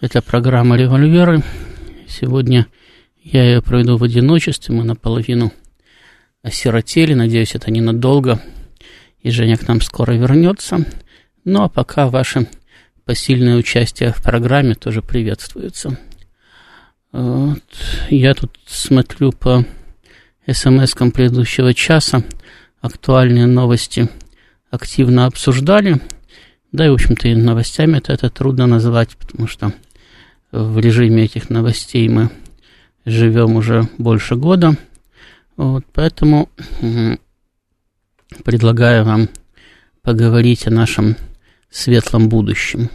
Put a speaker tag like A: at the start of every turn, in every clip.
A: Это программа «Револьверы». Сегодня я ее проведу в одиночестве. Мы наполовину осиротели. Надеюсь, это ненадолго. И Женя к нам скоро вернется. Ну, а пока ваше посильное участие в программе тоже приветствуется. Вот. Я тут смотрю по смс-кам предыдущего часа. Актуальные новости активно обсуждали. Да и, в общем-то, и новостями это, это трудно назвать, потому что в режиме этих новостей мы живем уже больше года. Вот, поэтому предлагаю вам поговорить о нашем светлом будущем.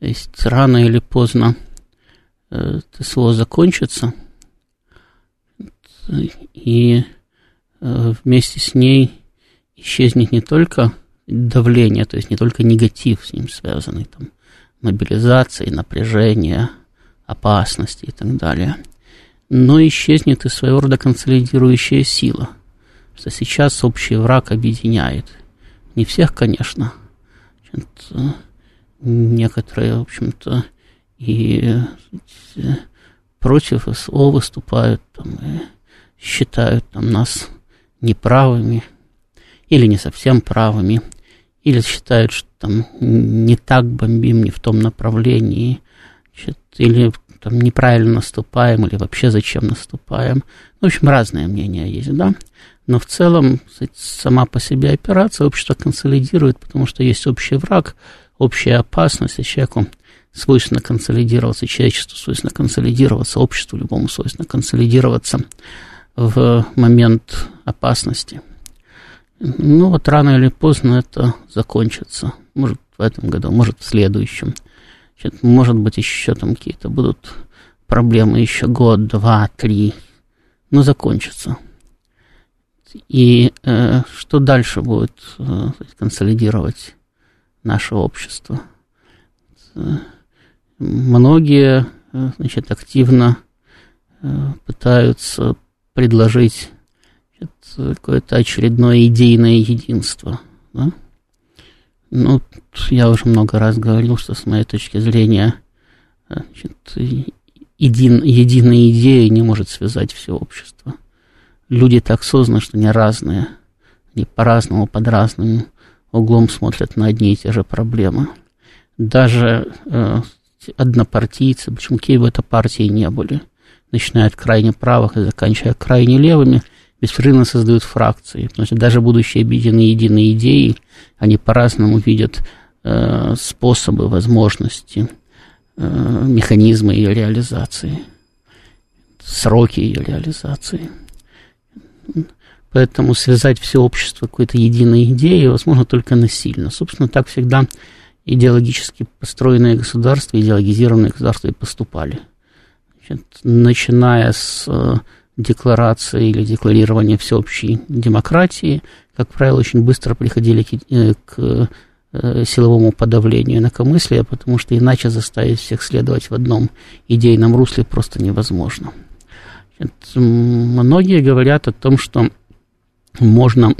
A: То есть рано или поздно э, ТСО закончится, и э, вместе с ней исчезнет не только давление, то есть не только негатив с ним связанный, там, мобилизации, напряжения, опасности и так далее, но исчезнет и своего рода консолидирующая сила, что сейчас общий враг объединяет. Не всех, конечно, некоторые, в общем-то, и против СО выступают там, и считают там, нас неправыми или не совсем правыми – или считают, что там не так бомбим, не в том направлении, значит, или там неправильно наступаем, или вообще зачем наступаем. Ну, в общем, разные мнения есть, да. Но в целом сама по себе операция общество консолидирует, потому что есть общий враг, общая опасность, и человеку свойственно консолидироваться, человечеству свойственно консолидироваться, обществу любому свойственно консолидироваться в момент опасности. Ну, вот рано или поздно это закончится. Может, в этом году, может, в следующем. Значит, может быть, еще там какие-то будут проблемы еще год, два, три. Но закончится. И э, что дальше будет э, консолидировать наше общество? Многие, э, значит, активно э, пытаются предложить какое-то очередное идейное единство. Да? Ну, я уже много раз говорил, что с моей точки зрения значит, един, единая идея не может связать все общество. Люди так созданы, что они разные. Они по-разному, под разным углом смотрят на одни и те же проблемы. Даже э, однопартийцы, почему какие бы это партии не были, начиная от крайне правых и заканчивая крайне левыми – беспрерывно создают фракции. Что даже будущие объединены единой идеей, они по-разному видят э, способы, возможности, э, механизмы ее реализации, сроки ее реализации. Поэтому связать все общество какой-то единой идеей возможно только насильно. Собственно, так всегда идеологически построенные государства, идеологизированные государства и поступали. Значит, начиная с э, декларации или декларирования всеобщей демократии, как правило, очень быстро приходили к, э, к э, силовому подавлению инакомыслия, потому что иначе заставить всех следовать в одном идейном русле просто невозможно. Многие говорят о том, что можно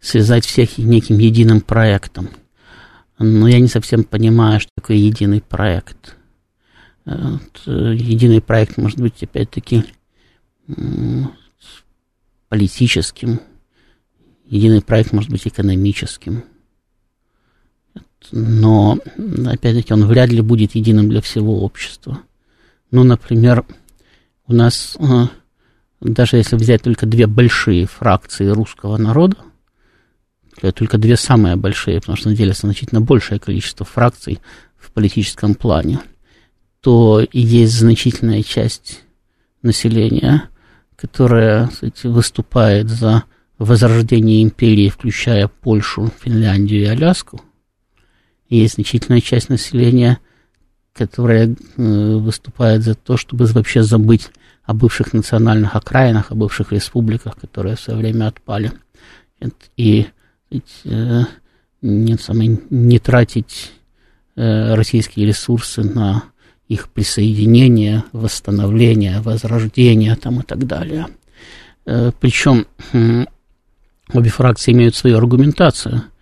A: связать всех неким единым проектом. Но я не совсем понимаю, что такое единый проект. Э, единый проект может быть, опять-таки, политическим, единый проект может быть экономическим. Но, опять-таки, он вряд ли будет единым для всего общества. Ну, например, у нас, э, даже если взять только две большие фракции русского народа, только две самые большие, потому что на деле значительно большее количество фракций в политическом плане, то есть значительная часть населения, которая кстати, выступает за возрождение империи, включая Польшу, Финляндию и Аляску. Есть значительная часть населения, которая выступает за то, чтобы вообще забыть о бывших национальных окраинах, о бывших республиках, которые в свое время отпали. И не, самое, не тратить российские ресурсы на их присоединение, восстановление, возрождение там и так далее. Причем обе фракции имеют свою аргументацию –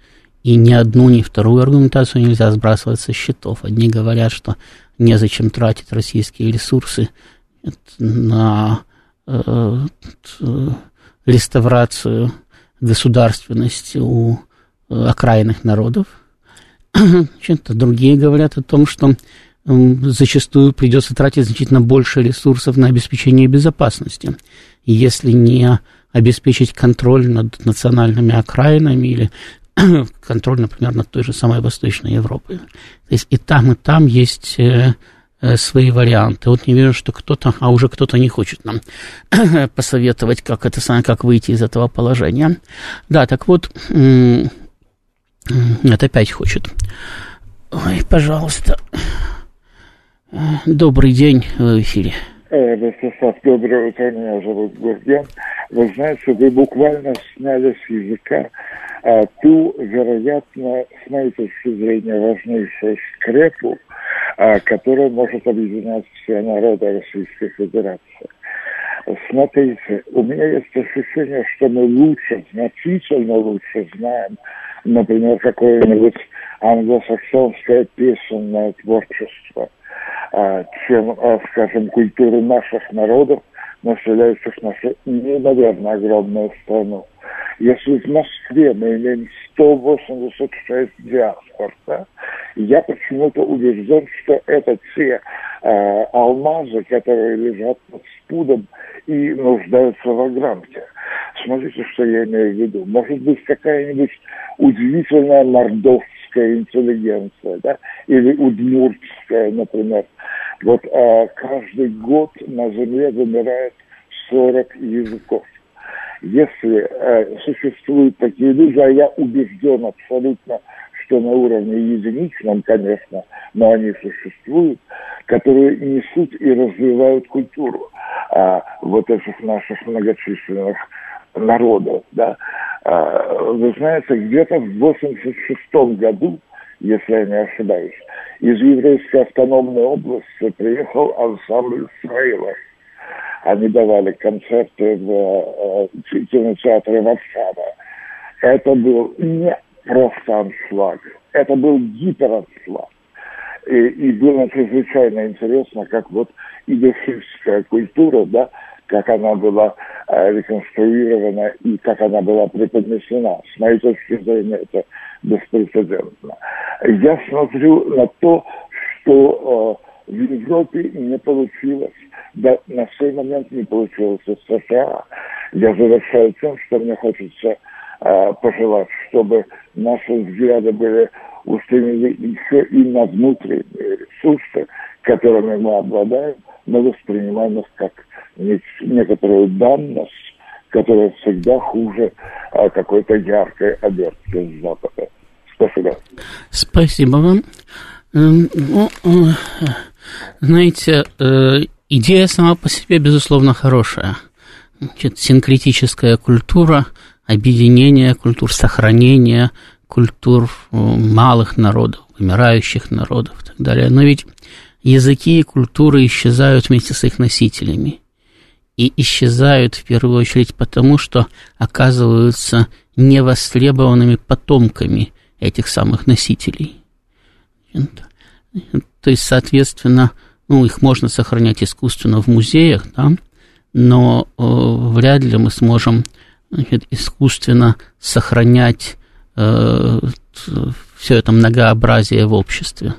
A: и ни одну, ни вторую аргументацию нельзя сбрасывать со счетов. Одни говорят, что незачем тратить российские ресурсы на э, реставрацию государственности у э, окраинных народов. Другие говорят о том, что зачастую придется тратить значительно больше ресурсов на обеспечение безопасности. Если не обеспечить контроль над национальными окраинами или контроль, например, над той же самой Восточной Европой. То есть и там, и там есть э, э, свои варианты. Вот не вижу, что кто-то, а уже кто-то не хочет нам посоветовать, как это самое, как выйти из этого положения. Да, так вот, это опять хочет. Ой, пожалуйста. Добрый день, в эфире.
B: Ростислав, доброе утро, меня зовут Гурген. Вы знаете, вы буквально сняли с языка а, ту, вероятно, с моей точки зрения, важнейшую скрепу, а, которая может объединять все народы Российской Федерации. Смотрите, у меня есть ощущение, что мы лучше, значительно лучше знаем, например, какое-нибудь англосаксонское песенное творчество, чем, скажем, культуру наших народов, населяющих нашу неимоверно огромную страну. Если в Москве мы имеем 186 диаспор, да, я почему-то убежден, что это те э, алмазы, которые лежат под спудом и нуждаются в огранке. Смотрите, что я имею в виду. Может быть, какая-нибудь удивительная мордовская интеллигенция, да, или удмуртская, например. Вот э, каждый год на Земле вымирает 40 языков если э, существуют такие люди, а я убежден абсолютно, что на уровне единичном, конечно, но они существуют, которые несут и развивают культуру а, вот этих наших многочисленных народов. Да. А, вы знаете, где-то в 86 году, если я не ошибаюсь, из еврейской автономной области приехал ансамбль Исраила они давали концерты в э, кинотеатре Варшава. Это был не просто аншлаг, это был гипераншлаг. И, и было чрезвычайно интересно, как вот идешевская культура, да, как она была э, реконструирована и как она была преподнесена. С моей точки зрения, это беспрецедентно. Я смотрю на то, что э, в Европе не получилось да, на сей момент не получилось в США. Я завершаю тем, что мне хочется э, пожелать, чтобы наши взгляды были устремлены еще и на внутренние ресурсы, которыми мы обладаем, но воспринимаем их как некоторую данность, которая всегда хуже а, какой-то яркой обертки с Запада. Спасибо.
A: Спасибо вам. Ну, знаете, э, Идея сама по себе, безусловно, хорошая. Значит, синкретическая культура, объединение культур, сохранение культур э, малых народов, вымирающих народов и так далее. Но ведь языки и культуры исчезают вместе с их носителями. И исчезают в первую очередь потому, что оказываются невостребованными потомками этих самых носителей. То есть, соответственно, ну, их можно сохранять искусственно в музеях, да, но э, вряд ли мы сможем значит, искусственно сохранять э, все это многообразие в обществе.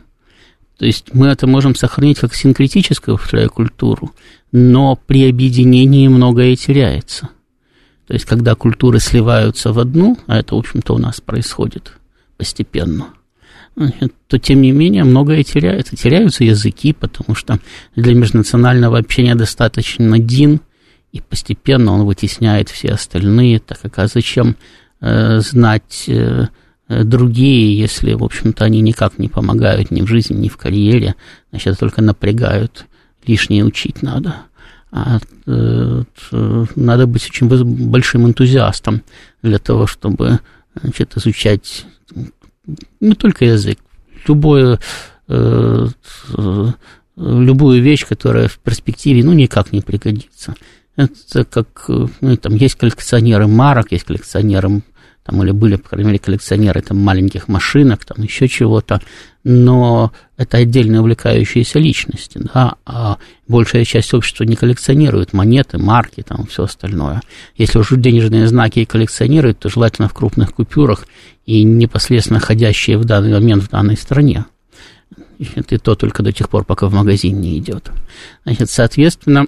A: То есть мы это можем сохранить как синкретическую, повторяю, культуру, но при объединении многое теряется. То есть когда культуры сливаются в одну, а это, в общем-то, у нас происходит постепенно – то тем не менее многое теряется. Теряются языки, потому что для межнационального общения достаточно один, и постепенно он вытесняет все остальные, так как а зачем э, знать э, другие, если, в общем-то, они никак не помогают ни в жизни, ни в карьере, значит, только напрягают, лишнее учить надо. А, э, надо быть очень большим энтузиастом для того, чтобы значит, изучать не только язык, любое, э, любую вещь, которая в перспективе ну, никак не пригодится. Это как, ну, там есть коллекционеры марок, есть коллекционеры там, или были, по крайней мере, коллекционеры там, маленьких машинок, там еще чего-то, но это отдельно увлекающиеся личности, да, а большая часть общества не коллекционирует монеты, марки, там, все остальное. Если уже денежные знаки коллекционируют, то желательно в крупных купюрах и непосредственно ходящие в данный момент в данной стране. И то только до тех пор, пока в магазин не идет. Значит, соответственно,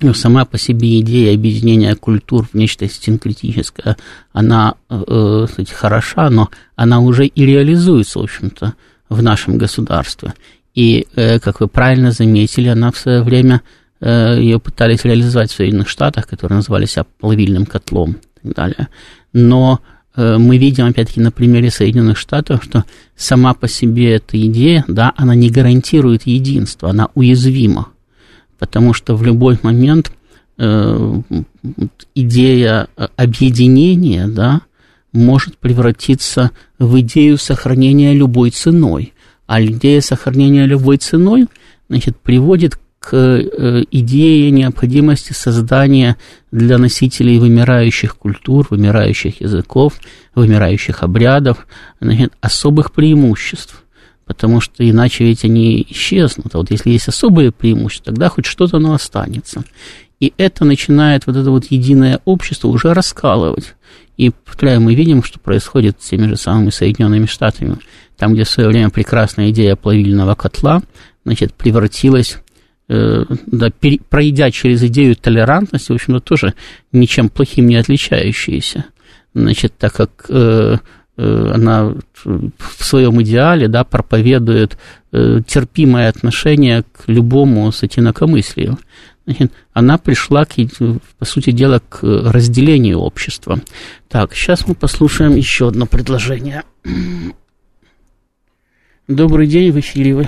A: ну, сама по себе идея объединения культур в нечто синкретическое, она, э, кстати, хороша, но она уже и реализуется, в общем-то, в нашем государстве. И, э, как вы правильно заметили, она в свое время, э, ее пытались реализовать в Соединенных Штатах, которые назывались плавильным котлом и так далее. Но э, мы видим, опять-таки, на примере Соединенных Штатов, что сама по себе эта идея, да, она не гарантирует единство, она уязвима потому что в любой момент э, идея объединения, да, может превратиться в идею сохранения любой ценой. А идея сохранения любой ценой, значит, приводит к э, идее необходимости создания для носителей вымирающих культур, вымирающих языков, вымирающих обрядов значит, особых преимуществ потому что иначе ведь они исчезнут. А вот если есть особые преимущества, тогда хоть что-то оно останется. И это начинает вот это вот единое общество уже раскалывать. И, повторяю, мы видим, что происходит с теми же самыми Соединенными Штатами. Там, где в свое время прекрасная идея плавильного котла, значит, превратилась э, да, пере, пройдя через идею толерантности, в общем-то, тоже ничем плохим не отличающаяся. Значит, так как Э, она в своем идеале да, проповедует э, терпимое отношение к любому сатинокомыслию. Значит, она пришла, к, по сути дела, к разделению общества. Так, сейчас мы послушаем еще одно предложение. Добрый день, в.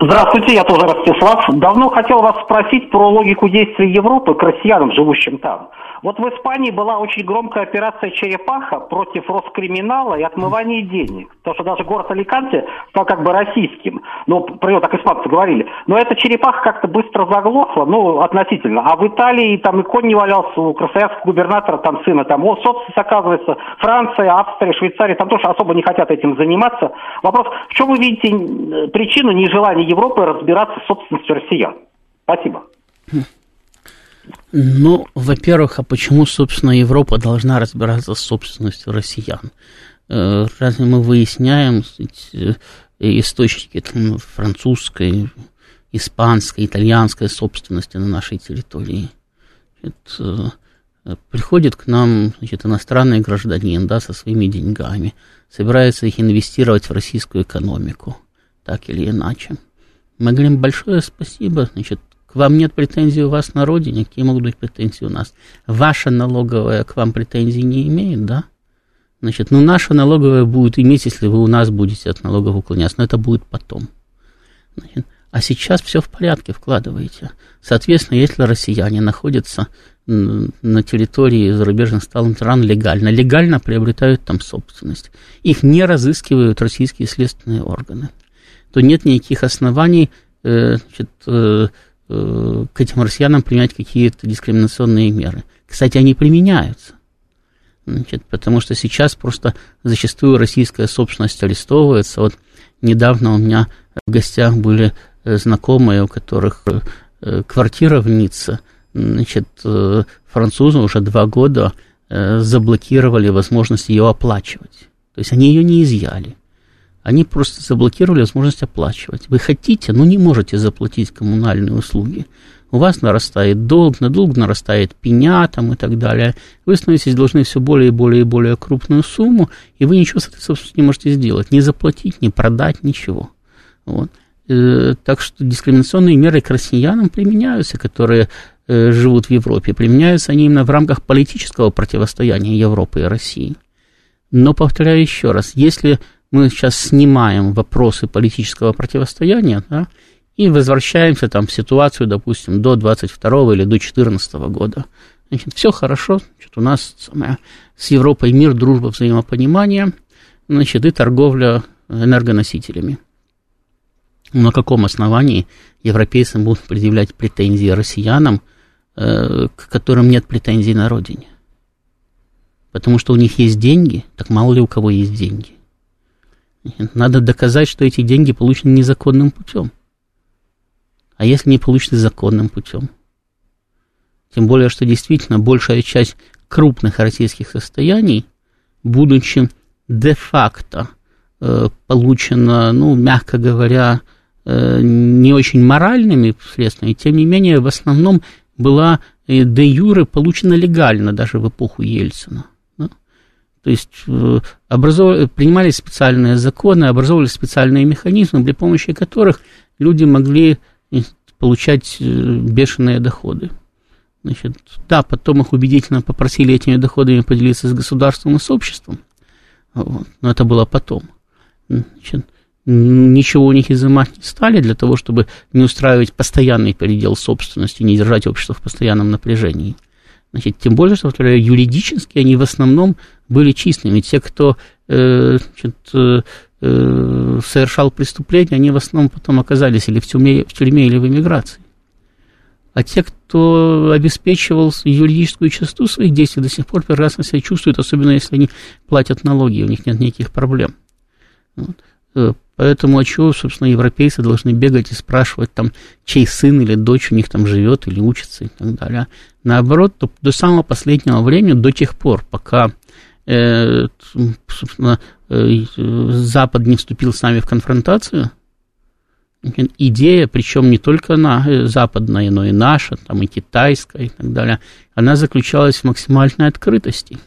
C: Здравствуйте, я тоже Ростислав. Давно хотел вас спросить про логику действий Европы к россиянам, живущим там. Вот в Испании была очень громкая операция «Черепаха» против Роскриминала и отмывания денег. Потому что даже город Аликанте стал как бы российским. Ну, про него так испанцы говорили. Но эта «Черепаха» как-то быстро заглохла, ну, относительно. А в Италии там и конь не валялся, у красноярского губернатора там сына, там, о, собственность, оказывается, Франция, Австрия, Швейцария, там тоже особо не хотят этим заниматься. Вопрос, в чем вы видите причину нежелания Европы разбираться с собственностью россиян? Спасибо.
A: Ну, во-первых, а почему, собственно, Европа должна разбираться с собственностью россиян? Э, разве мы выясняем э, источники там, французской, испанской, итальянской собственности на нашей территории? Это, приходит к нам значит, иностранный гражданин да, со своими деньгами, собирается их инвестировать в российскую экономику, так или иначе. Мы говорим большое спасибо, значит, к вам нет претензий у вас на родине, какие могут быть претензии у нас? Ваша налоговая к вам претензий не имеет, да? Значит, ну, наша налоговая будет иметь, если вы у нас будете от налогов уклоняться, но это будет потом. Значит, а сейчас все в порядке вкладываете. Соответственно, если россияне находятся на территории зарубежных стран легально, легально приобретают там собственность, их не разыскивают российские следственные органы, то нет никаких оснований э, значит, э, к этим россиянам применять какие-то дискриминационные меры. Кстати, они применяются. Значит, потому что сейчас просто зачастую российская собственность арестовывается. Вот недавно у меня в гостях были э, знакомые, у которых э, квартира в Ницце. Значит, французы уже два года заблокировали возможность ее оплачивать. То есть они ее не изъяли. Они просто заблокировали возможность оплачивать. Вы хотите, но не можете заплатить коммунальные услуги. У вас нарастает долг, на долг нарастает пеня там и так далее. Вы становитесь должны все более и более и более крупную сумму, и вы ничего с этой собственностью не можете сделать. Не заплатить, не продать, ничего. Вот. Э, так что дискриминационные меры к россиянам применяются, которые э, живут в Европе. Применяются они именно в рамках политического противостояния Европы и России. Но повторяю еще раз, если мы сейчас снимаем вопросы политического противостояния, да, и возвращаемся там в ситуацию, допустим, до 22 или до 14 года. Значит, все хорошо, значит, у нас самое, с Европой мир, дружба, взаимопонимание, значит, и торговля энергоносителями. На каком основании европейцы будут предъявлять претензии россиянам, э, к которым нет претензий на родине? Потому что у них есть деньги, так мало ли у кого есть деньги. Надо доказать, что эти деньги получены незаконным путем. А если не получены законным путем? Тем более, что действительно большая часть крупных российских состояний, будучи де-факто э, получена, ну, мягко говоря, э, не очень моральными средствами, тем не менее, в основном была э, де юре получена легально даже в эпоху Ельцина. То есть э, образов... принимались специальные законы, образовывались специальные механизмы, при помощи которых люди могли э, получать э, бешеные доходы. Значит, да, потом их убедительно попросили этими доходами поделиться с государством и с обществом, вот, но это было потом. Значит, ничего у них изымать не стали для того, чтобы не устраивать постоянный передел собственности, не держать общество в постоянном напряжении. Значит, тем более, что, повторяю, юридически они в основном были чистыми. Те, кто э, значит, э, э, совершал преступления, они в основном потом оказались или в тюрьме, в тюрьме или в эмиграции. А те, кто обеспечивал юридическую частоту своих действий, до сих пор прекрасно себя чувствуют, особенно если они платят налоги, у них нет никаких проблем. Вот. Э, поэтому, а чего, собственно, европейцы должны бегать и спрашивать, там, чей сын или дочь у них там живет или учится и так далее. Наоборот, то, до самого последнего времени, до тех пор, пока собственно, э, Запад не вступил с нами в конфронтацию, идея, причем не только на, э, западная, но и наша, там и китайская и так далее, она заключалась в максимальной открытости.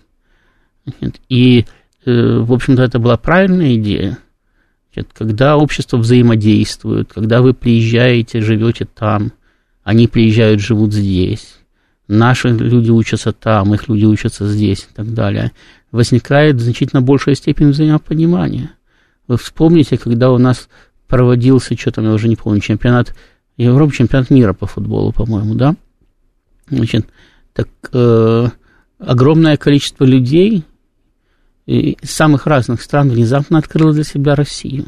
A: И, э, в общем-то, это была правильная идея. Когда общество взаимодействует, когда вы приезжаете, живете там, они приезжают, живут здесь, наши люди учатся там, их люди учатся здесь и так далее, возникает значительно большая степень взаимопонимания. Вы вспомните, когда у нас проводился, что там, я уже не помню, чемпионат Европы, чемпионат мира по футболу, по-моему, да? Значит, так э, огромное количество людей из самых разных стран внезапно открыло для себя Россию.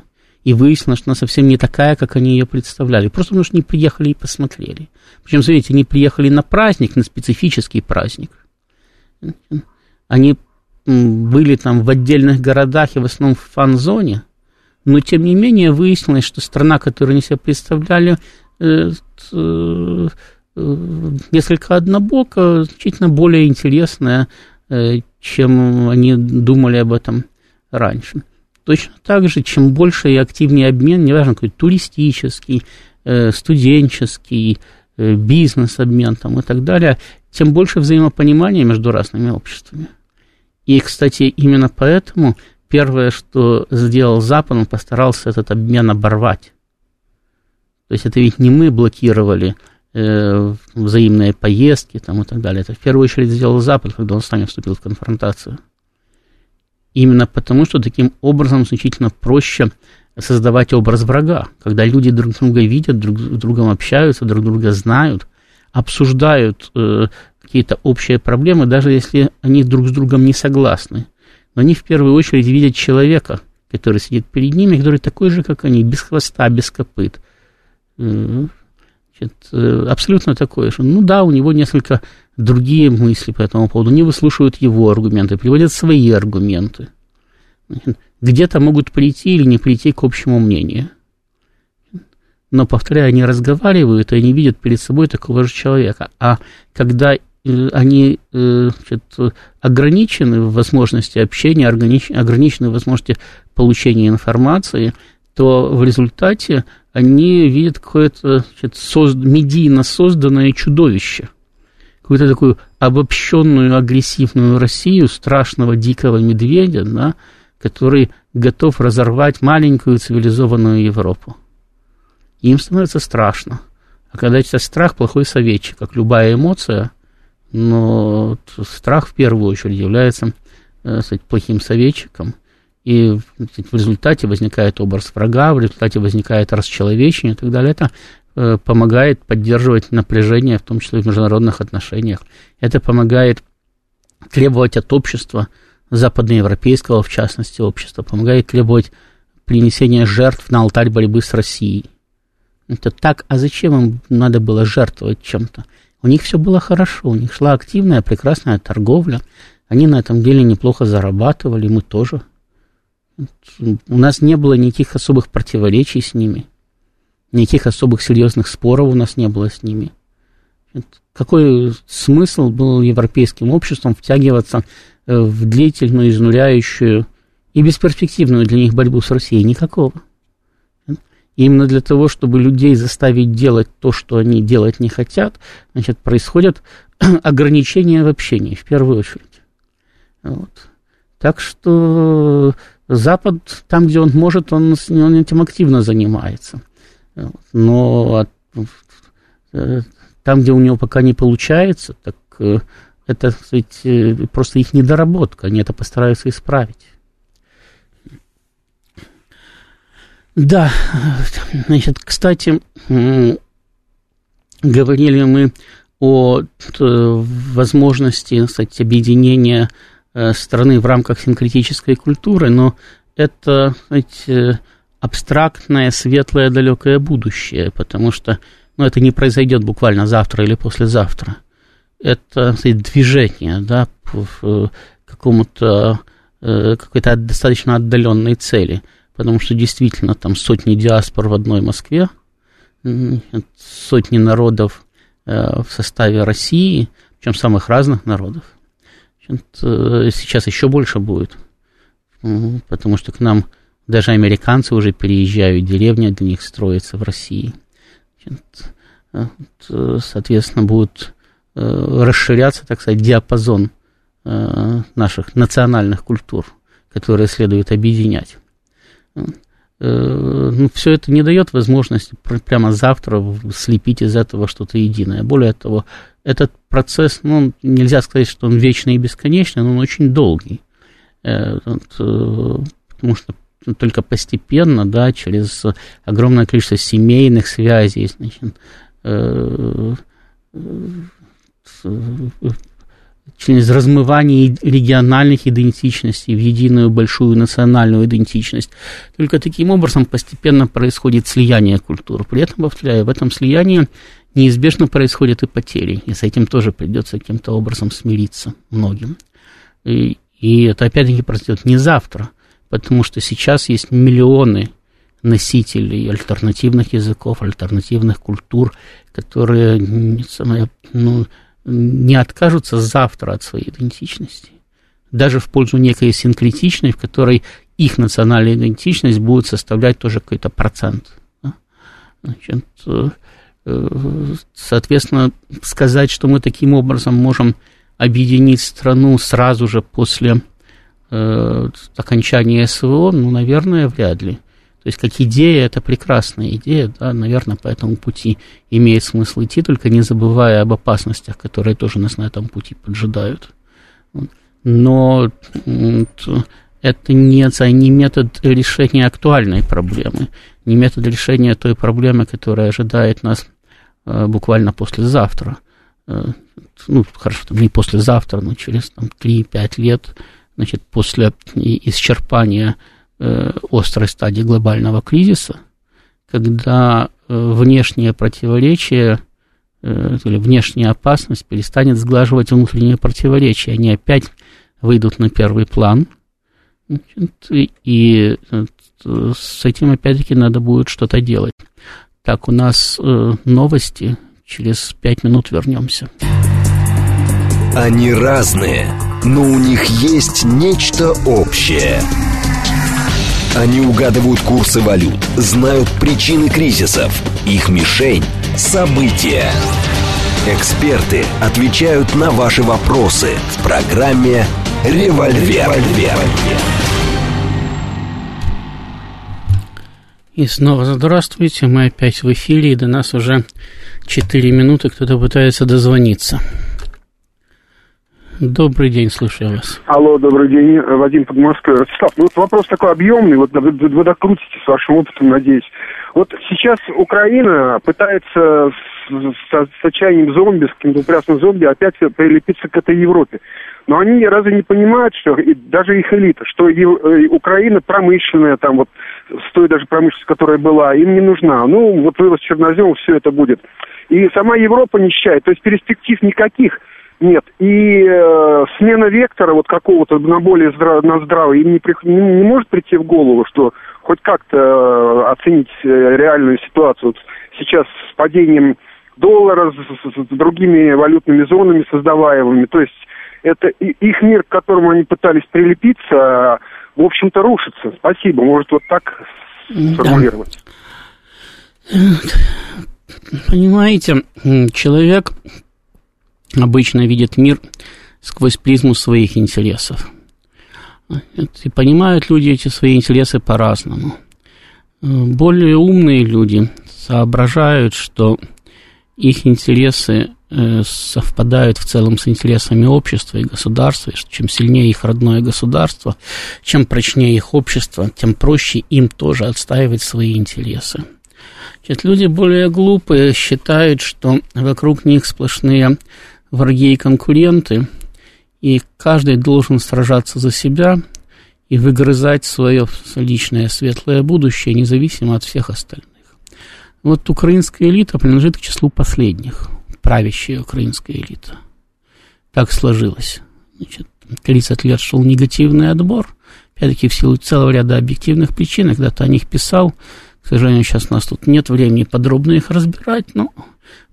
A: И выяснилось, что она совсем не такая, как они ее представляли. Просто потому что не приехали и посмотрели. Причем, смотрите, они приехали на праздник, на специфический праздник. Они были там в отдельных городах и в основном в фан-зоне, но тем не менее выяснилось, что страна, которую они себе представляли, э, э, несколько однобоко, значительно более интересная, э, чем они думали об этом раньше. Точно так же, чем больше и активнее обмен, неважно какой туристический, студенческий, бизнес-обмен там, и так далее, тем больше взаимопонимания между разными обществами. И, кстати, именно поэтому первое, что сделал Запад, он постарался этот обмен оборвать. То есть это ведь не мы блокировали э, взаимные поездки там, и так далее. Это в первую очередь сделал Запад, когда он с нами вступил в конфронтацию. Именно потому, что таким образом значительно проще создавать образ врага, когда люди друг друга видят, друг с другом общаются, друг друга знают, обсуждают э, какие-то общие проблемы, даже если они друг с другом не согласны. Но они в первую очередь видят человека, который сидит перед ними, который такой же, как они, без хвоста, без копыт. Значит, э, абсолютно такое же. Ну да, у него несколько другие мысли по этому поводу. Они выслушивают его аргументы, приводят свои аргументы. Где-то могут прийти или не прийти к общему мнению. Но, повторяю, они разговаривают, и они видят перед собой такого же человека. А когда Э, они э, значит, ограничены в возможности общения, ограничены в возможности получения информации, то в результате они видят какое-то значит, созд... медийно созданное чудовище, какую-то такую обобщенную агрессивную Россию, страшного дикого медведя, да, который готов разорвать маленькую цивилизованную Европу. им становится страшно. А когда это страх, плохой советчик, как любая эмоция – но страх в первую очередь является э, сказать, плохим советчиком, и в результате возникает образ врага, в результате возникает расчеловечение и так далее. Это э, помогает поддерживать напряжение, в том числе в международных отношениях. Это помогает требовать от общества, западноевропейского, в частности, общества, помогает требовать принесения жертв на алтарь борьбы с Россией. Это так, а зачем им надо было жертвовать чем-то? У них все было хорошо, у них шла активная, прекрасная торговля, они на этом деле неплохо зарабатывали, мы тоже. У нас не было никаких особых противоречий с ними, никаких особых серьезных споров у нас не было с ними. Какой смысл был европейским обществом втягиваться э, в длительную, изнуряющую и бесперспективную для них борьбу с Россией? Никакого. Именно для того, чтобы людей заставить делать то, что они делать не хотят, значит, происходят ограничения в общении, в первую очередь. Вот. Так что Запад, там, где он может, он, он этим активно занимается. Но э, там, где у него пока не получается, так э, это, сказать, э, просто их недоработка, они это постараются исправить. Да, значит, кстати, говорили мы о возможности, кстати, объединения э, страны в рамках синкретической культуры, но это, знаете, абстрактное, светлое, далекое будущее, потому что ну, это не произойдет буквально завтра или послезавтра. Это сказать, движение да, в какому-то э, какой-то достаточно отдаленной цели – потому что действительно там сотни диаспор в одной Москве, сотни народов э, в составе России, причем самых разных народов. Э, сейчас еще больше будет, потому что к нам даже американцы уже переезжают, деревня для них строится в России. Э, соответственно, будет расширяться, так сказать, диапазон наших национальных культур, которые следует объединять. Э, ну, все это не дает возможности прямо завтра слепить из этого что-то единое. Более того, этот процесс, ну, нельзя сказать, что он вечный и бесконечный, но он очень долгий. Э, э, потому что только постепенно, да, через огромное количество семейных связей, значит, через размывание региональных идентичностей в единую большую национальную идентичность. Только таким образом постепенно происходит слияние культур. При этом, повторяю, в этом слиянии неизбежно происходят и потери, и с этим тоже придется каким-то образом смириться многим. И, и это опять-таки произойдет не завтра, потому что сейчас есть миллионы носителей альтернативных языков, альтернативных культур, которые ну, не откажутся завтра от своей идентичности, даже в пользу некой синкретичной, в которой их национальная идентичность будет составлять тоже какой-то процент. Значит, э, э, соответственно, сказать, что мы таким образом можем объединить страну сразу же после э, окончания СВО, ну, наверное, вряд ли. То есть, как идея, это прекрасная идея, да, наверное, по этому пути имеет смысл идти, только не забывая об опасностях, которые тоже нас на этом пути поджидают. Но это не, не метод решения актуальной проблемы, не метод решения той проблемы, которая ожидает нас э, буквально послезавтра. Э, ну, хорошо, там, не послезавтра, но через там, 3-5 лет, значит, после исчерпания Э, острой стадии глобального кризиса, когда э, внешнее противоречие э, или внешняя опасность перестанет сглаживать внутренние противоречия, они опять выйдут на первый план, и с этим опять-таки надо будет что-то делать. Так, у нас новости, через пять минут вернемся.
D: Они разные, но у них есть нечто общее – они угадывают курсы валют, знают причины кризисов. Их мишень – события. Эксперты отвечают на ваши вопросы в программе «Револьвер».
A: И снова здравствуйте, мы опять в эфире, и до нас уже 4 минуты кто-то пытается дозвониться. Добрый день, слушаю вас.
E: Алло, добрый день, Вадим Подмосковье. Ростислав, ну вот вопрос такой объемный, вот вы, вы докрутите с вашим опытом, надеюсь. Вот сейчас Украина пытается с, с, с отчаянием зомби, с каким-то упрямством зомби опять прилепиться к этой Европе. Но они разве не понимают, что и даже их элита, что и, и Украина промышленная, там вот, с той даже промышленность, которая была, им не нужна. Ну, вот вывоз чернозема, все это будет. И сама Европа нищает, то есть перспектив никаких нет. И э, смена вектора вот какого-то на более здрав, на здравый им не, при, не, не может прийти в голову, что хоть как-то э, оценить э, реальную ситуацию. Вот сейчас с падением доллара, с, с, с другими валютными зонами создаваемыми. То есть это их мир, к которому они пытались прилепиться, в общем-то, рушится. Спасибо. Может, вот так сформулировать.
A: Понимаете, человек обычно видит мир сквозь призму своих интересов. И понимают люди эти свои интересы по-разному. Более умные люди соображают, что их интересы э, совпадают в целом с интересами общества и государства, и что чем сильнее их родное государство, чем прочнее их общество, тем проще им тоже отстаивать свои интересы. Значит, люди более глупые считают, что вокруг них сплошные враги и конкуренты, и каждый должен сражаться за себя и выгрызать свое личное светлое будущее, независимо от всех остальных. Вот украинская элита принадлежит к числу последних, правящая украинская элита. Так сложилось. Значит, 30 лет шел негативный отбор, опять-таки в силу целого ряда объективных причин, когда-то о них писал, к сожалению, сейчас у нас тут нет времени подробно их разбирать, но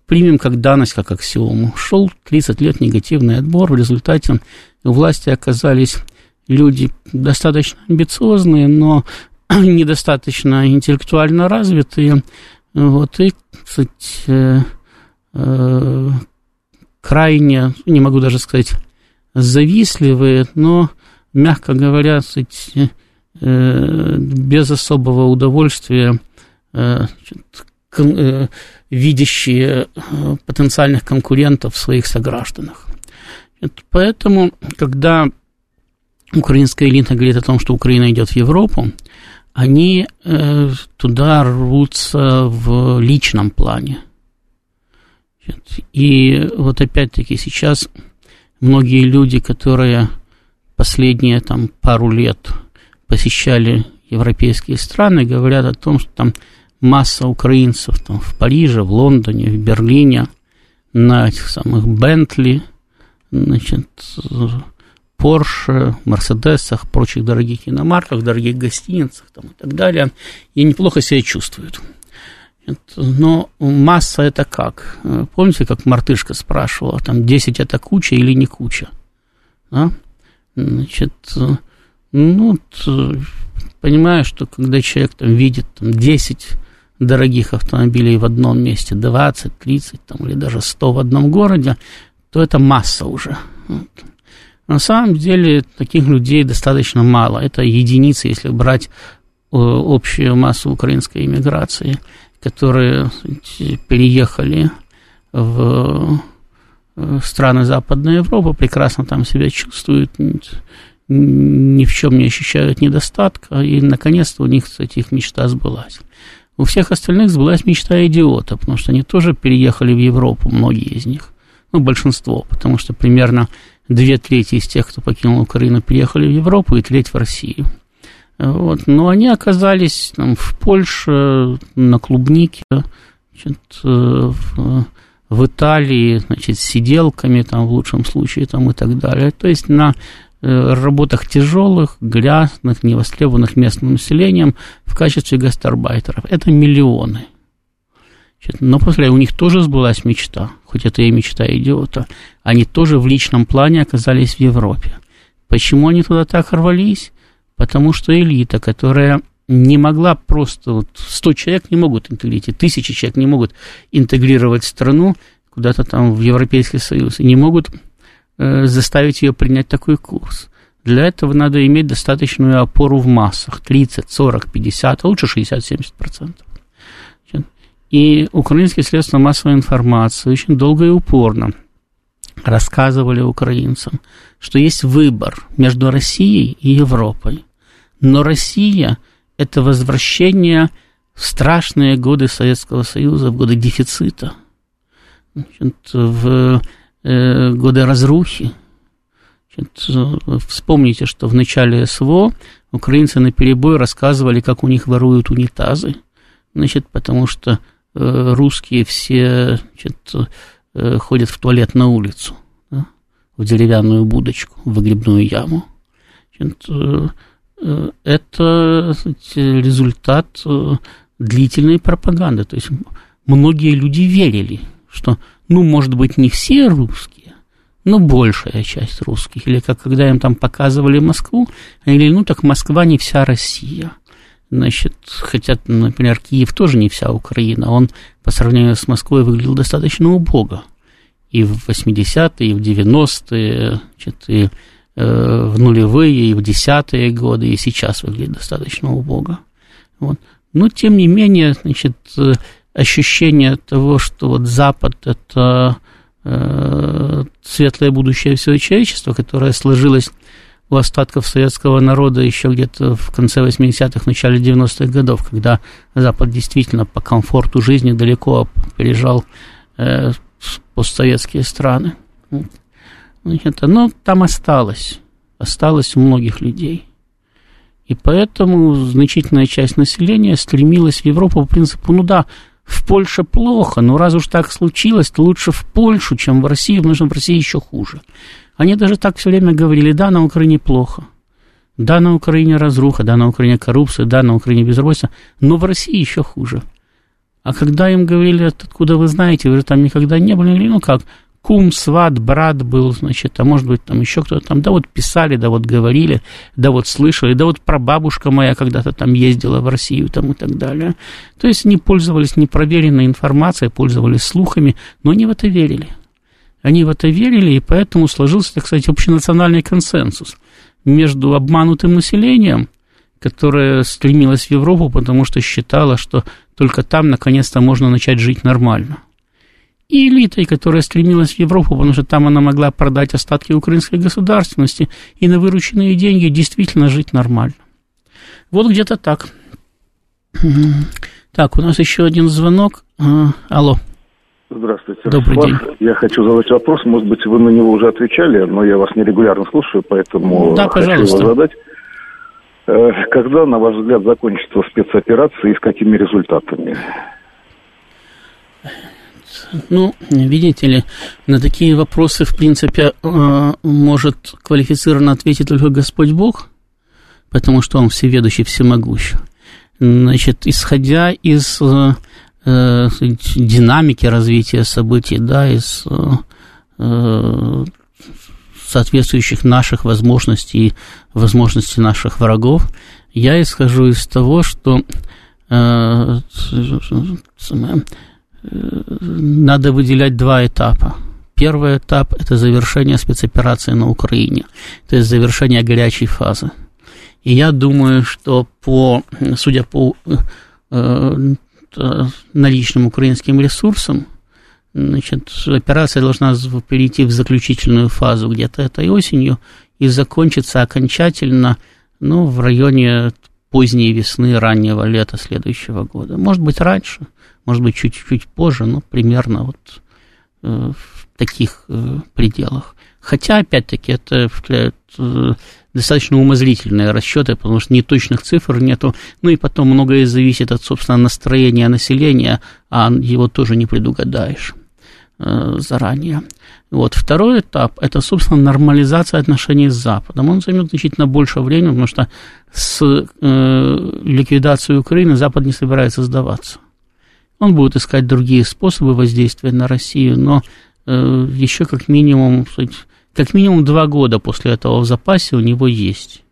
A: примем как данность, как аксиому. Шел 30 лет негативный отбор, в результате у власти оказались люди достаточно амбициозные, но недостаточно интеллектуально развитые, вот, и, кстати, э, э, крайне, не могу даже сказать, завистливые, но, мягко говоря, э, без особого удовольствия видящие э, потенциальных конкурентов в своих согражданах. Поэтому, когда украинская элита говорит о том, что Украина идет в Европу, они э, туда рвутся в личном плане. И вот опять-таки сейчас многие люди, которые последние там пару лет посещали европейские страны, говорят о том, что там масса украинцев там, в Париже, в Лондоне, в Берлине, на этих самых Бентли, значит, Порше, Мерседесах, прочих дорогих иномарках, дорогих гостиницах там, и так далее, и неплохо себя чувствуют. Но масса это как? Помните, как мартышка спрашивала, там 10 это куча или не куча? А? Значит, ну, понимаю, что когда человек там видит там, 10 дорогих автомобилей в одном месте, 20, 30 там, или даже 100 в одном городе, то это масса уже. Вот. На самом деле таких людей достаточно мало. Это единицы, если брать э, общую массу украинской иммиграции, которые переехали в э, страны Западной Европы, прекрасно там себя чувствуют, ни в чем не ощущают недостатка, и наконец-то у них, кстати, их мечта сбылась. У всех остальных сбылась мечта идиота, потому что они тоже переехали в Европу, многие из них, ну, большинство, потому что примерно две трети из тех, кто покинул Украину, переехали в Европу, и треть в Россию. Вот. Но они оказались там, в Польше, на клубнике, значит, в, в Италии, значит, сиделками, там, в лучшем случае, там, и так далее. То есть на Э, работах тяжелых, грязных, невостребованных местным населением в качестве гастарбайтеров. Это миллионы. Но после у них тоже сбылась мечта, хоть это и мечта идиота. Они тоже в личном плане оказались в Европе. Почему они туда так рвались? Потому что элита, которая не могла просто, вот 100 человек не могут интегрировать, тысячи человек не могут интегрировать страну куда-то там в Европейский Союз, и не могут Э, заставить ее принять такой курс. Для этого надо иметь достаточную опору в массах, 30, 40, 50, а лучше 60-70%. И украинские средства массовой информации очень долго и упорно рассказывали украинцам, что есть выбор между Россией и Европой. Но Россия – это возвращение в страшные годы Советского Союза, в годы дефицита, значит, в э, годы разрухи. Значит, вспомните, что в начале СВО украинцы на перебой рассказывали, как у них воруют унитазы. Значит, потому что э, русские все значит, э, ходят в туалет на улицу, да, в деревянную будочку, в выгребную яму. Значит, э, э это сказать, результат э, длительной пропаганды. То есть многие люди верили, что, ну, может быть, не все русские, но большая часть русских. Или как когда им там показывали Москву, они говорили, ну, так Москва не вся Россия. Значит, хотя, например, Киев тоже не вся Украина, он по сравнению с Москвой выглядел достаточно убого. И в 80-е, и в 90-е, значит, и э, в нулевые, и в десятые годы, и сейчас выглядит достаточно убого. Вот. Но, тем не менее, значит, э, ощущение того, что вот Запад – это э, светлое будущее всего человечества, которое сложилось у остатков советского народа еще где-то в конце 80-х, начале 90-х годов, когда Запад действительно по комфорту жизни далеко опережал э, постсоветские страны. Значит, оно там осталось, осталось у многих людей – и поэтому значительная часть населения стремилась в Европу по принципу, ну да, в Польше плохо, но раз уж так случилось, то лучше в Польшу, чем в Россию, потому что в России еще хуже. Они даже так все время говорили, да, на Украине плохо, да, на Украине разруха, да, на Украине коррупция, да, на Украине безработица, но в России еще хуже. А когда им говорили, откуда вы знаете, вы же там никогда не были, они говорили, ну как, кум, сват, брат был, значит, а может быть, там еще кто-то там, да вот писали, да вот говорили, да вот слышали, да вот прабабушка моя когда-то там ездила в Россию там и так далее. То есть они пользовались непроверенной информацией, пользовались слухами, но они в это верили. Они в это верили, и поэтому сложился, так сказать, общенациональный консенсус между обманутым населением, которое стремилось в Европу, потому что считало, что только там наконец-то можно начать жить нормально – и элитой, которая стремилась в Европу, потому что там она могла продать остатки украинской государственности и на вырученные деньги действительно жить нормально. Вот где-то так. Так, у нас еще один звонок. А, алло.
F: Здравствуйте.
A: Добрый
F: Руслан.
A: день.
F: Я хочу задать вопрос. Может быть, вы на него уже отвечали, но я вас нерегулярно слушаю, поэтому
A: да,
F: хочу
A: пожалуйста.
F: его задать. Э, когда, на ваш взгляд, закончится спецоперация и с какими результатами?
A: Ну, видите ли, на такие вопросы, в принципе, э, может квалифицированно ответить только Господь Бог, потому что Он всеведущий, всемогущий. Значит, исходя из э, э динамики развития событий, да, из э, соответствующих наших возможностей и возможностей наших врагов, я исхожу из того, что э, надо выделять два этапа. Первый этап – это завершение спецоперации на Украине, то есть завершение горячей фазы. И я думаю, что по, судя по э, наличным украинским ресурсам, значит, операция должна перейти в заключительную фазу где-то этой осенью и закончиться окончательно ну, в районе поздней весны, раннего лета следующего года. Может быть, раньше – может быть, чуть-чуть позже, но примерно вот э, в таких э, пределах. Хотя, опять-таки, это э, достаточно умозрительные расчеты, потому что неточных цифр нету. Ну и потом многое зависит от, собственно, настроения населения, а его тоже не предугадаешь заранее. Вот. Второй этап – это, собственно, нормализация отношений с Западом. Он займет значительно больше времени, потому что с э, ликвидацией Украины Запад не собирается сдаваться. Он будет искать другие способы воздействия на Россию, но э, еще как минимум, как минимум два года после этого в запасе у него есть.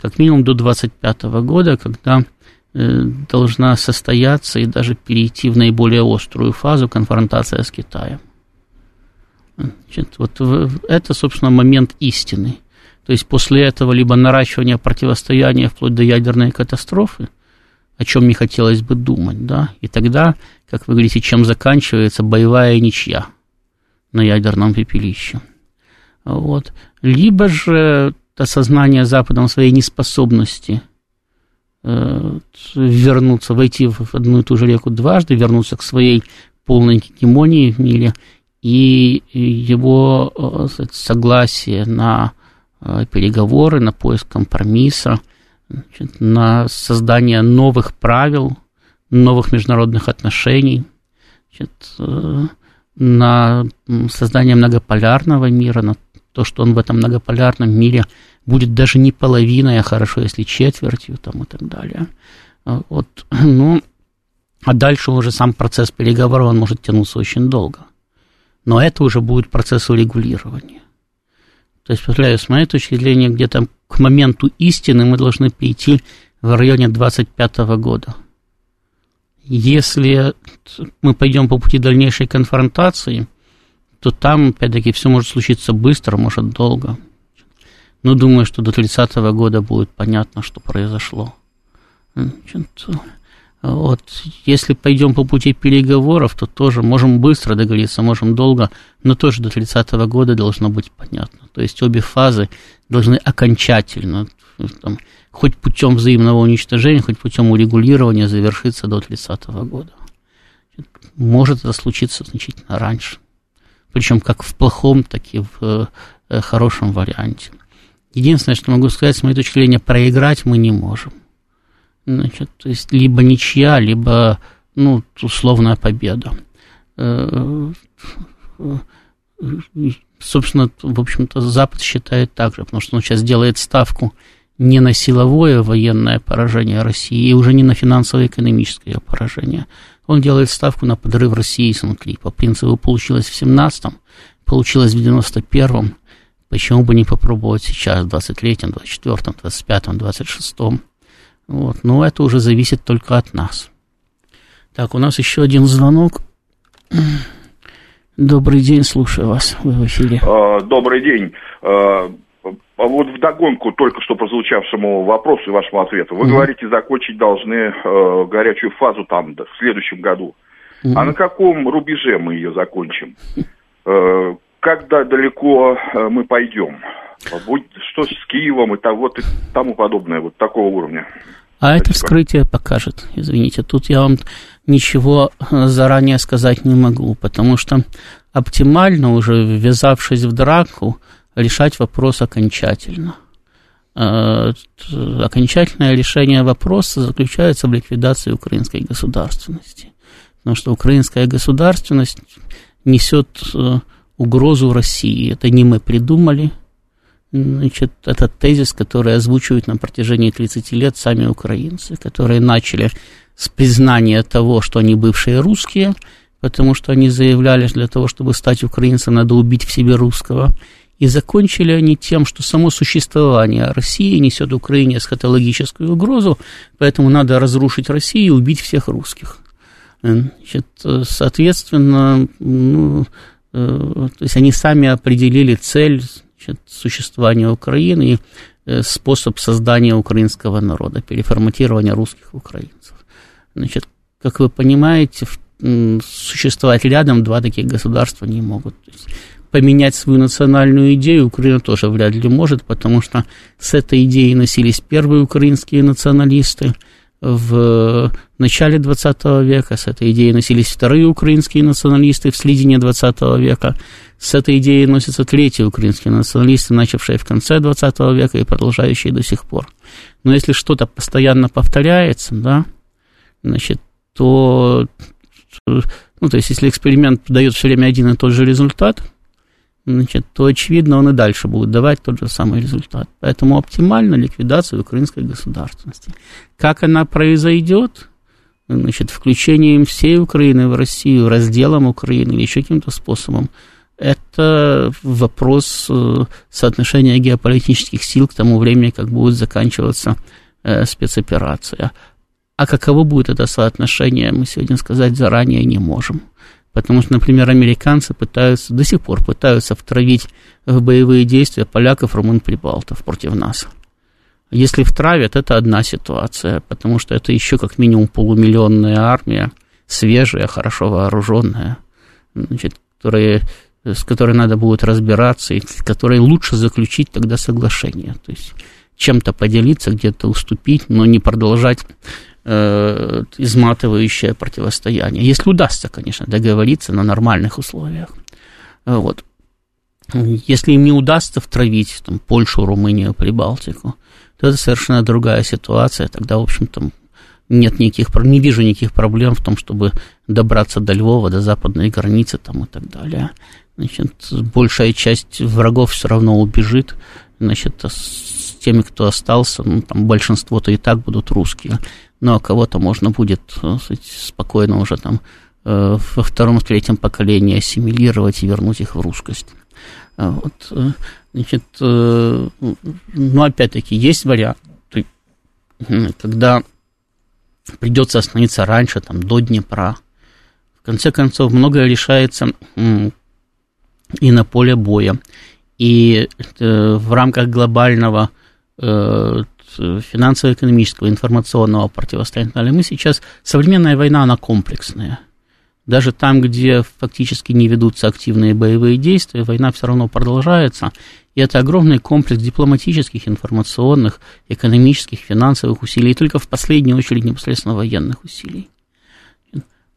A: Как минимум до 25 года, когда э, должна состояться и даже перейти в наиболее острую фазу конфронтация с Китаем. Значит, вот это, собственно, момент истины. То есть после этого либо наращивание противостояния вплоть до ядерной катастрофы – о чем не хотелось бы думать, да, и тогда, как вы говорите, чем заканчивается боевая ничья, на ядерном пепелище. Вот. Либо же осознание Западом своей неспособности э, вернуться, войти в одну и ту же реку дважды, вернуться к своей полной гегемонии в мире, и его э, согласие на э, переговоры, на поиск компромисса, значит, на создание новых правил, новых международных отношений, значит, э, на создание многополярного мира, на то, что он в этом многополярном мире будет даже не половиной, а хорошо, если четвертью там, и так далее. Вот, ну, а дальше уже сам процесс переговоров, он может тянуться очень долго. Но это уже будет процесс урегулирования. То есть, повторяю, с моей точки зрения, где-то к моменту истины мы должны перейти в районе 25 года. Если мы пойдем по пути дальнейшей конфронтации, то там, опять-таки, все может случиться быстро, может долго. Но думаю, что до 30 года будет понятно, что произошло. Вот. Если пойдем по пути переговоров, то тоже можем быстро договориться, можем долго, но тоже до 30 -го года должно быть понятно. То есть обе фазы должны окончательно, там, хоть путем взаимного уничтожения, хоть путем урегулирования завершиться до 30 -го года. Может это случиться значительно раньше. Причем как в плохом, так и в э, хорошем варианте. Единственное, что могу сказать, с моей точки зрения, проиграть мы не можем. Значит, то есть либо ничья, либо ну, условная победа. Э, собственно, в общем-то, Запад считает так же, потому что он сейчас делает ставку не на силовое военное поражение России, и уже не на финансово-экономическое поражение. Он делает ставку на подрыв России изнутри. По принципу получилось в 17-м, получилось в 91-м. Почему бы не попробовать сейчас, в 23-м, 24-м, 25-м, 26-м? Вот. Но это уже зависит только от нас. Так, у нас еще один звонок. Добрый день, слушаю вас, вы в эфире.
G: А, добрый день. А, а вот в догонку только что прозвучавшему вопросу и вашему ответу. Вы mm говорите, закончить должны горячую фазу там в следующем году. mm А на каком рубеже мы ее закончим? Как далеко мы пойдем? Будет что с Киевом и, того, и тому подобное, вот такого уровня.
A: А Спасибо. это вскрытие покажет. Извините, тут я вам ничего э, заранее сказать не могу, потому что оптимально уже ввязавшись в драку, решать вопрос окончательно. Э, окончательное решение вопроса заключается в ликвидации украинской государственности. Потому что украинская государственность несет э, угрозу России. Это не мы придумали, Значит, это тезис, который озвучивают на протяжении 30 лет сами украинцы, которые начали с признания того, что они бывшие русские, потому что они заявляли, что для того, чтобы стать украинцем, надо убить в себе русского. И закончили они тем, что само существование России несет Украине эсхатологическую угрозу, поэтому надо разрушить Россию и убить всех русских. Значит, соответственно, ну, э, то есть они сами определили цель значит, существования Украины и э, способ создания украинского народа, переформатирования русских украинцев. Значит, как вы понимаете, существовать рядом два таких государства не могут. То есть, поменять свою национальную идею Украина тоже вряд ли может, потому что с этой идеей носились первые украинские националисты – в начале 20 века, с этой идеей носились вторые украинские националисты в середине 20 века, с этой идеей носятся третьи украинские националисты, начавшие в конце 20 века и продолжающие до сих пор. Но если что-то постоянно повторяется, да, значит, то, ну, то есть, если эксперимент дает все время один и тот же результат, значит, то, очевидно, он и дальше будет давать тот же самый результат. Поэтому оптимально ликвидация украинской государственности. Как она произойдет, значит, включением всей Украины в Россию, разделом Украины или еще каким-то способом, это вопрос э, соотношения геополитических сил к тому времени, как будет заканчиваться э, спецоперация. А каково будет это соотношение, мы сегодня сказать заранее не можем. Потому что, например, американцы пытаются, до сих пор пытаются втравить в боевые действия поляков, румын, прибалтов против нас. Если втравят, это одна ситуация, потому что это еще как минимум полумиллионная армия, свежая, хорошо вооруженная, значит, которая с которой надо будет разбираться, и с которой лучше заключить тогда соглашение. То есть чем-то поделиться, где-то уступить, но не продолжать э, изматывающее противостояние. Если удастся, конечно, договориться на нормальных условиях. Вот. Если им не удастся втравить там, Польшу, Румынию, Прибалтику, то это совершенно другая ситуация. Тогда, в общем-то, нет никаких, не вижу никаких проблем в том, чтобы добраться до Львова, до западной границы там, и так далее. Значит, большая часть врагов все равно убежит. Значит, с теми, кто остался, ну, там большинство-то и так будут русские. Ну, а кого-то можно будет э, сказать, спокойно уже там э, во втором-третьем поколении ассимилировать и вернуть их в русскость. А вот, э, значит, ну, опять-таки, есть вариант, когда придется остановиться раньше, там, до Днепра. В конце концов, многое решается и на поле боя. И в рамках глобального финансово-экономического информационного противостояния мы сейчас... Современная война, она комплексная. Даже там, где фактически не ведутся активные боевые действия, война все равно продолжается. И это огромный комплекс дипломатических, информационных, экономических, финансовых усилий, и только в последнюю очередь непосредственно военных усилий.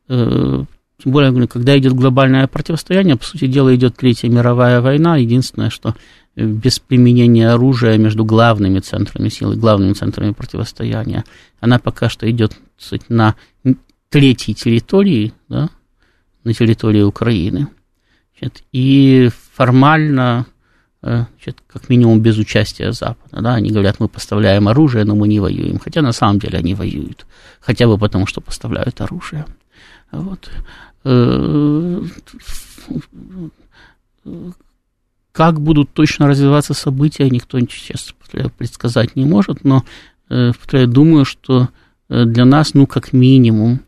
A: Э, тем более, когда идет глобальное противостояние, по сути дела, идет Третья мировая война. Единственное, что без применения оружия между главными центрами силы, главными центрами противостояния, она пока что идет кстати, на третьей территории, да, на территории Украины. Значит, и формально, э, значит, как минимум без участия Запада. Да, они говорят, мы поставляем оружие, но мы не воюем. Хотя на самом деле они воюют. Хотя бы потому, что поставляют оружие. Вот. Э, как будут точно развиваться события, никто сейчас предсказать не может, но э, я думаю, что для нас, ну, как минимум,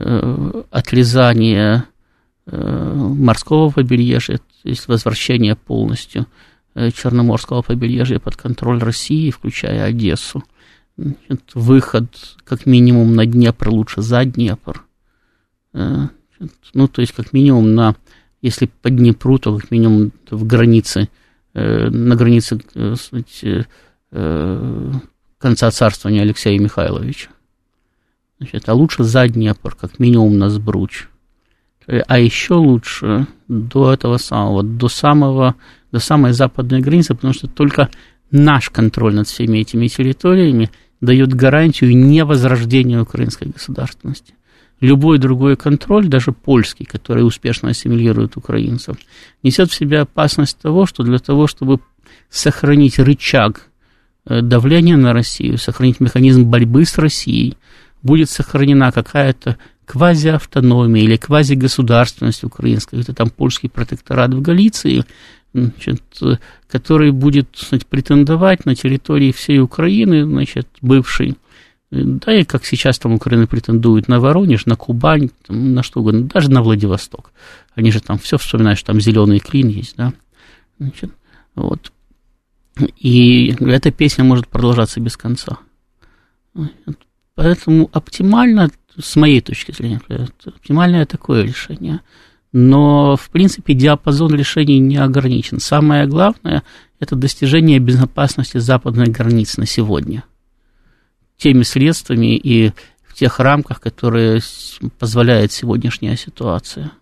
A: Э, отрезание э, морского побережья, то есть возвращение полностью э, Черноморского побережья под контроль России, включая Одессу. Выход как минимум на Днепр, лучше за Днепр. Ну, то есть как минимум на, если по Днепру, то как минимум в границе, на границе сказать, конца царствования Алексея Михайловича. Значит, а лучше за Днепр, как минимум на Сбруч. А еще лучше до этого самого, до самого, до самой западной границы, потому что только наш контроль над всеми этими территориями дает гарантию невозрождения украинской государственности. Любой другой контроль, даже польский, который успешно ассимилирует украинцев, несет в себе опасность того, что для того, чтобы сохранить рычаг э, давления на Россию, сохранить механизм борьбы с Россией, будет сохранена какая-то квазиавтономия или квазигосударственность украинская, это там польский протекторат в Галиции, значит, который будет значит, претендовать на территории всей Украины, значит, бывшей, да, и как сейчас там Украина претендует на Воронеж, на Кубань, там, на что угодно, даже на Владивосток. Они же там все вспоминают, что там зеленый клин есть, да. Значит, вот. И эта песня может продолжаться без конца. Поэтому оптимально, с моей точки зрения, оптимальное такое решение. Но, в принципе, диапазон решений не ограничен. Самое главное – это достижение безопасности западной границы на сегодня. Теми средствами и в тех рамках, которые позволяет сегодняшняя ситуация.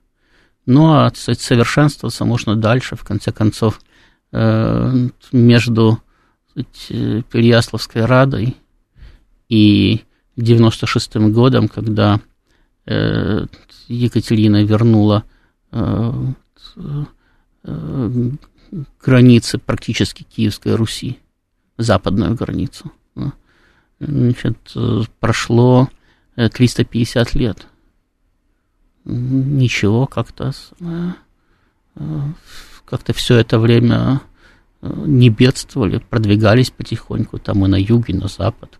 A: Ну, а совершенствоваться можно дальше, в конце концов, э, между кстати, Переяславской Радой и 96 годом, когда э, Екатерина вернула э, э, границы практически Киевской Руси, западную границу. Значит, прошло 350 лет. Ничего, как-то как-то все это время не бедствовали, продвигались потихоньку, там и на юг, и на запад.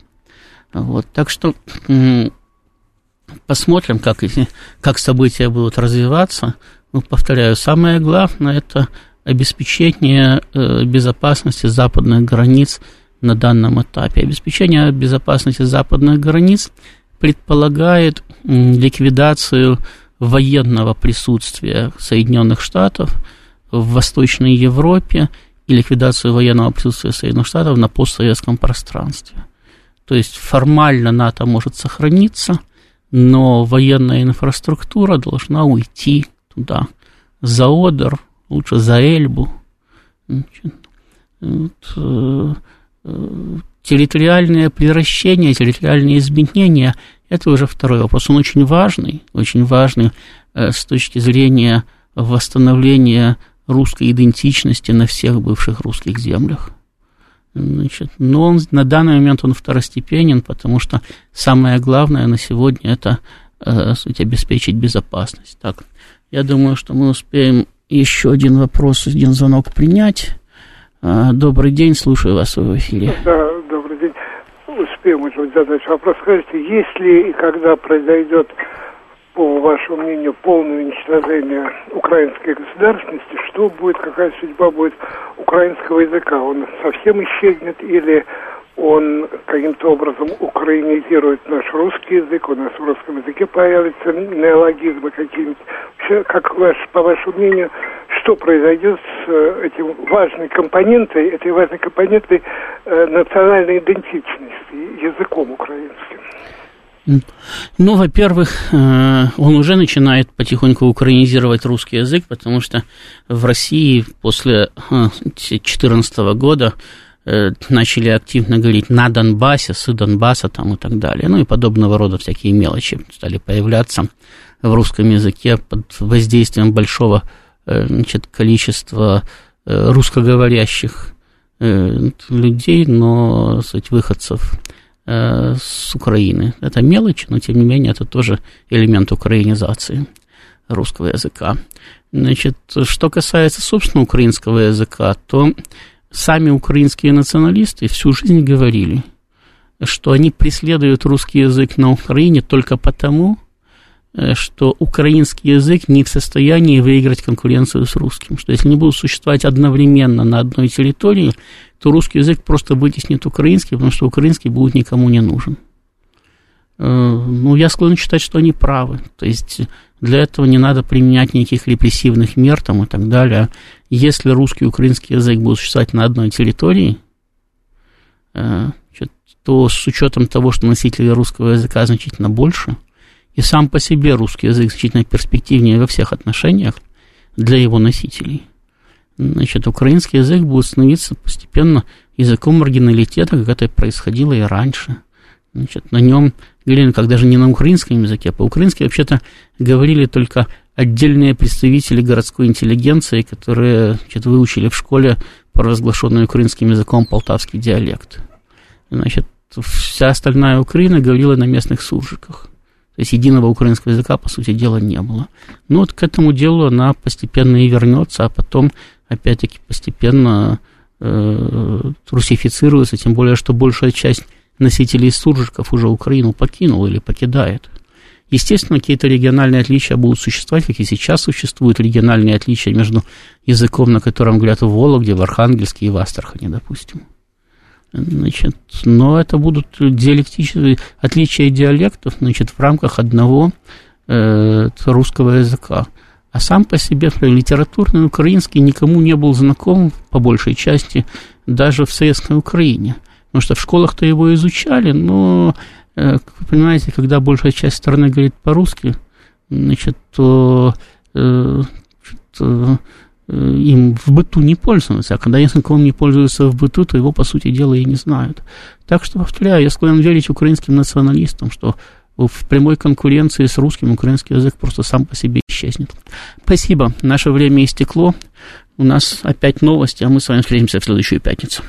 A: Вот, так что посмотрим, как, как события будут развиваться. Ну, повторяю, самое главное – это обеспечение э, безопасности западных границ на данном этапе. Обеспечение безопасности западных границ предполагает ликвидацию военного присутствия Соединенных Штатов в Восточной Европе и ликвидацию военного присутствия Соединенных Штатов на постсоветском пространстве. То есть формально НАТО может сохраниться, но военная инфраструктура должна уйти туда, за Одер, лучше за Эльбу. Вот, э, э, территориальное превращение, территориальные изменения – это уже второй вопрос. Он очень важный, очень важный э, с точки зрения восстановления русской идентичности на всех бывших русских землях. Значит, но он, на данный момент он второстепенен, потому что самое главное на сегодня это э, суть, обеспечить безопасность. Так, я думаю, что мы успеем еще один вопрос, один звонок принять. Э, добрый день, слушаю вас в эфире.
H: Да, добрый день. Успеем, может быть, задать вопрос. Скажите, если и когда произойдет по вашему мнению, полное уничтожение украинской государственности, что будет, какая судьба будет украинского языка? Он совсем исчезнет или он каким-то образом украинизирует наш русский язык, у нас в русском языке появятся неологизмы какие-нибудь. Вообще, как ваш, по вашему мнению, что произойдет этим важной компонентой, этой важной компонентой э, национальной идентичности, языком украинским?
A: Ну, во-первых, э, он уже начинает потихоньку украинизировать русский язык, потому что в России после 2014 э, года э, начали активно говорить на Донбассе, с Донбасса там и так далее. Ну и подобного рода всякие мелочи стали появляться в русском языке под воздействием большого значит, количества русскоговорящих людей, но суть выходцев Э, с Украины. Это мелочь, но тем не менее это тоже элемент украинизации русского языка. Значит, что касается, собственно, украинского языка, то сами украинские националисты всю жизнь говорили, что они преследуют русский язык на Украине только потому, Э, что украинский язык не в состоянии выиграть конкуренцию с русским, что если они будут существовать одновременно на одной территории, то русский язык просто вытеснит украинский, потому что украинский будет никому не нужен. Э, ну, я склонен считать, что они правы. То есть для этого не надо применять никаких репрессивных мер там и так далее. Если русский и украинский язык будут существовать на одной территории, э, то с учетом того, что носителей русского языка значительно больше – и сам по себе русский язык значительно перспективнее во всех отношениях для его носителей. Значит, украинский язык будет становиться постепенно языком маргиналитета, как это происходило и раньше. Значит, на нем говорили, как даже не на украинском языке, а по-украински вообще-то говорили только отдельные представители городской интеллигенции, которые значит, выучили в школе провозглашенный украинским языком полтавский диалект. Значит, вся остальная Украина говорила на местных суржиках. То есть единого украинского языка, по сути дела, не было. Но вот к этому делу она постепенно и вернется, а потом, опять-таки, постепенно э, русифицируется, тем более, что большая часть носителей суржиков уже Украину покинула или покидает. Естественно, какие-то региональные отличия будут существовать, как и сейчас существуют региональные отличия между языком, на котором говорят в Вологде, в Архангельске и в Астрахани, допустим. Значит, но это будут диалектические отличия диалектов значит, в рамках одного э, русского языка. А сам по себе литературный украинский никому не был знаком, по большей части, даже в советской Украине. Потому что в школах-то его изучали, но, э, вы понимаете, когда большая часть страны говорит по-русски, значит, то Э, им в быту не пользуются, а когда языком не пользуются в быту, то его, по сути дела, и не знают. Так что, повторяю, я склонен верить украинским националистам, что в прямой конкуренции с русским украинский язык просто сам по себе исчезнет. Спасибо. Наше время истекло. У нас опять новости, а мы с вами встретимся в следующую пятницу.